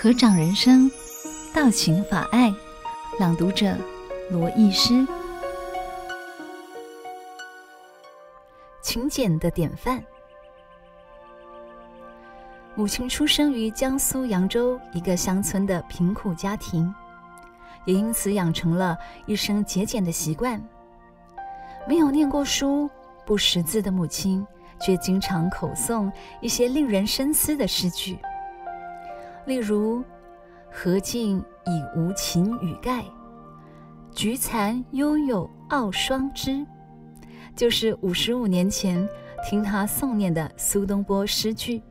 合掌人生，道情法爱，朗读者罗艺诗。勤俭的典范。母亲出生于江苏扬州一个乡村的贫苦家庭，也因此养成了一生节俭的习惯。没有念过书、不识字的母亲，却经常口诵一些令人深思的诗句。例如“荷尽已无擎雨盖，菊残犹有傲霜枝”，就是五十五年前听他诵念的苏东坡诗句。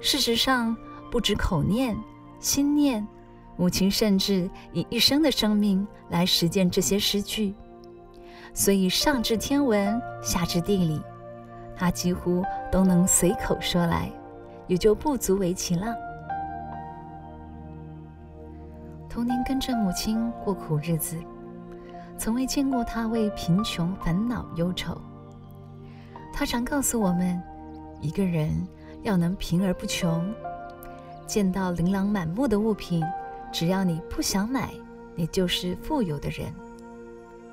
事实上，不止口念、心念，母亲甚至以一生的生命来实践这些诗句。所以，上至天文，下至地理，他几乎都能随口说来，也就不足为奇了。童年跟着母亲过苦日子，从未见过她为贫穷烦恼忧愁。她常告诉我们，一个人要能贫而不穷，见到琳琅满目的物品，只要你不想买，你就是富有的人。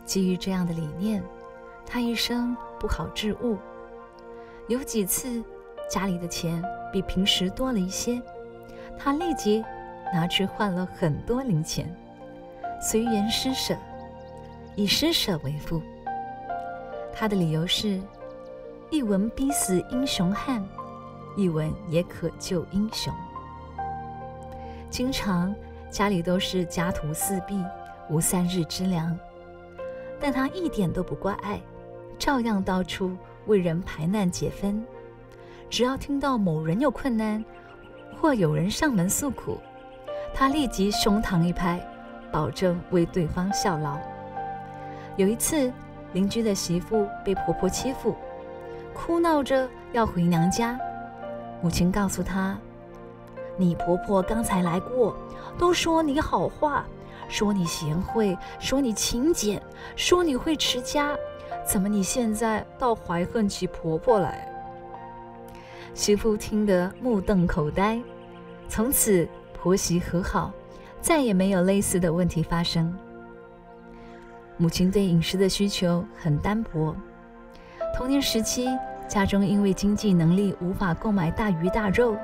基于这样的理念，她一生不好置物。有几次，家里的钱比平时多了一些，她立即拿去换了很多零钱，随缘施舍，以施舍为富。他的理由是：一文逼死英雄汉，一文也可救英雄。经常家里都是家徒四壁，无三日之粮，但他一点都不挂碍，照样到处为人排难解纷。只要听到某人有困难，或有人上门诉苦，他立即胸膛一拍，保证为对方效劳。有一次，邻居的媳妇被婆婆欺负，哭闹着要回娘家。母亲告诉她：“你婆婆刚才来过，都说你好话，说你贤惠，说你勤俭，说你会持家。怎么你现在倒怀恨起婆婆来？”媳妇听得目瞪口呆，从此。婆媳和好，再也没有类似的问题发生。母亲对饮食的需求很单薄，童年时期家中因为经济能力无法购买大鱼大肉，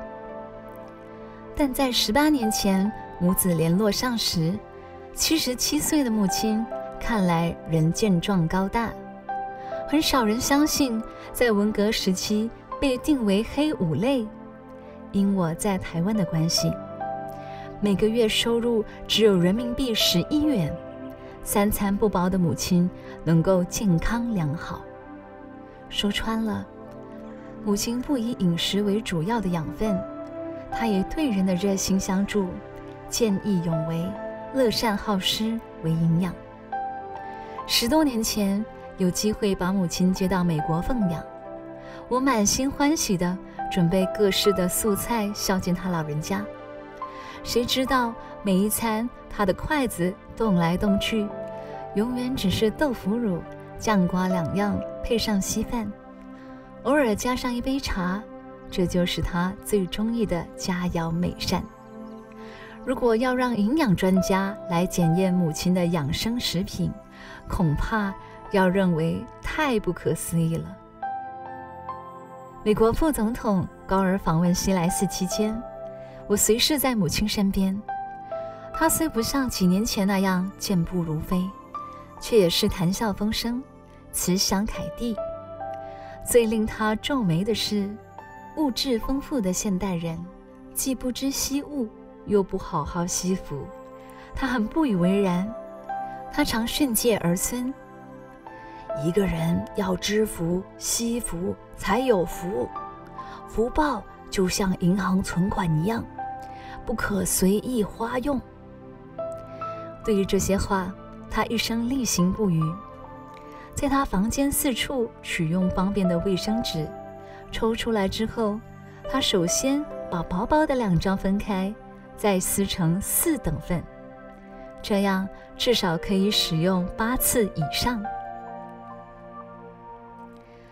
但在十八年前母子联络上时，七十七岁的母亲看来仍健壮高大。很少人相信，在文革时期被定为黑五类，因我在台湾的关系。每个月收入只有人民币十一元，三餐不饱的母亲能够健康良好。说穿了，母亲不以饮食为主要的养分，她以对人的热心相助、见义勇为、乐善好施为营养。十多年前有机会把母亲接到美国奉养，我满心欢喜的准备各式的素菜孝敬她老人家。谁知道每一餐他的筷子动来动去，永远只是豆腐乳、酱瓜两样，配上稀饭，偶尔加上一杯茶，这就是他最中意的佳肴美膳。如果要让营养专家来检验母亲的养生食品，恐怕要认为太不可思议了。美国副总统高尔访问西莱斯期间。我随侍在母亲身边，她虽不像几年前那样健步如飞，却也是谈笑风生、慈祥凯蒂。最令她皱眉的是，物质丰富的现代人，既不知惜物，又不好好惜福，她很不以为然。她常训诫儿孙：一个人要知福、惜福，才有福。福报就像银行存款一样。不可随意花用。对于这些话，他一生例行不语。在他房间四处取用方便的卫生纸，抽出来之后，他首先把薄薄的两张分开，再撕成四等份，这样至少可以使用八次以上。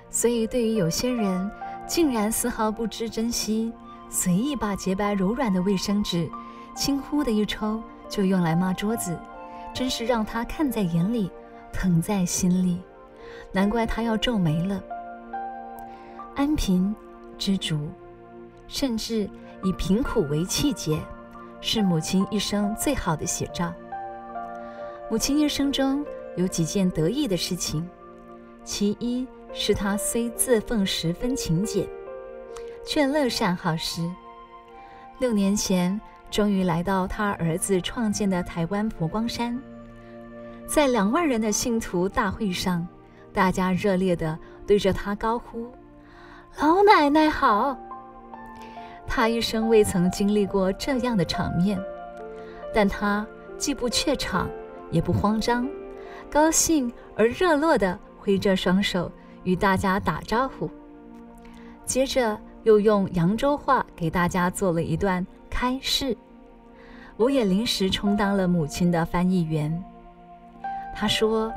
所以，对于有些人竟然丝毫不知珍惜，随意把洁白柔软的卫生纸轻忽的一抽，就用来抹桌子，真是让他看在眼里，疼在心里。难怪他要皱眉了。安贫知足，甚至以贫苦为气节，是母亲一生最好的写照。母亲一生中有几件得意的事情，其一是她虽自奉十分勤俭。却乐善好施。六年前，终于来到他儿子创建的台湾佛光山，在两万人的信徒大会上，大家热烈地对着他高呼：“老奶奶好！”他一生未曾经历过这样的场面，但他既不怯场，也不慌张，高兴而热络地挥着双手与大家打招呼。接着，又用扬州话给大家做了一段开示，我也临时充当了母亲的翻译员。他说：“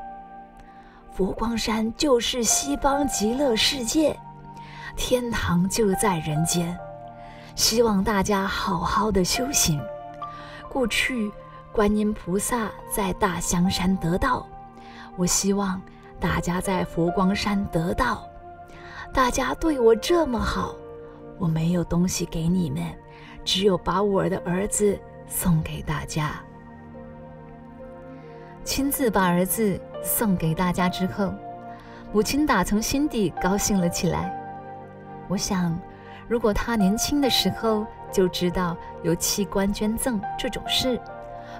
佛光山就是西方极乐世界，天堂就在人间，希望大家好好的修行。过去观音菩萨在大香山得道，我希望大家在佛光山得道。大家对我这么好。”我没有东西给你们，只有把我的儿子送给大家。亲自把儿子送给大家之后，母亲打从心底高兴了起来。我想，如果她年轻的时候就知道有器官捐赠这种事，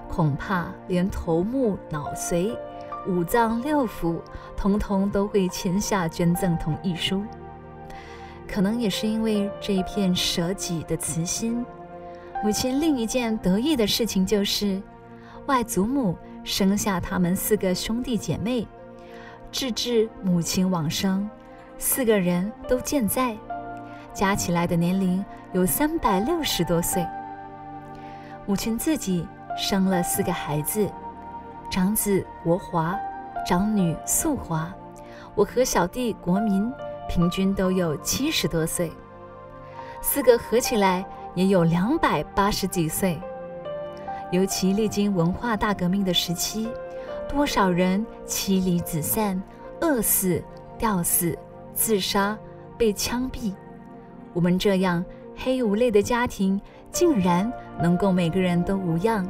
恐怕连头目、脑髓、五脏六腑，通通都会签下捐赠同意书。可能也是因为这一片舍己的慈心，母亲另一件得意的事情就是，外祖母生下他们四个兄弟姐妹，直至母亲往生，四个人都健在，加起来的年龄有三百六十多岁。母亲自己生了四个孩子，长子国华，长女素华，我和小弟国民。平均都有七十多岁，四个合起来也有两百八十几岁。尤其历经文化大革命的时期，多少人妻离子散、饿死、吊死、自杀、被枪毙。我们这样黑无类的家庭，竟然能够每个人都无恙。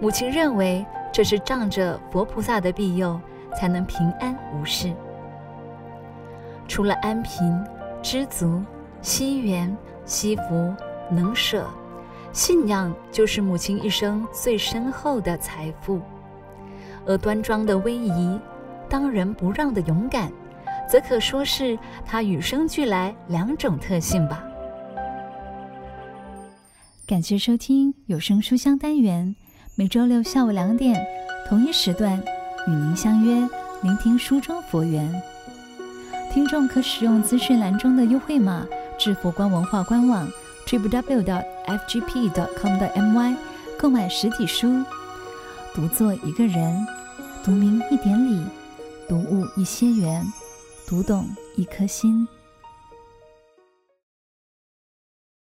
母亲认为，这是仗着佛菩萨的庇佑，才能平安无事。除了安贫、知足、惜缘、惜福、能舍，信仰就是母亲一生最深厚的财富。而端庄的威仪、当仁不让的勇敢，则可说是她与生俱来两种特性吧。感谢收听有声书香单元，每周六下午两点同一时段与您相约，聆听书中佛缘。听众可使用资讯栏中的优惠码至佛光文化官网 triple w dot f g p dot com 的 m y 购买实体书。读作一个人，读明一点理，读悟一些缘，读懂一颗心。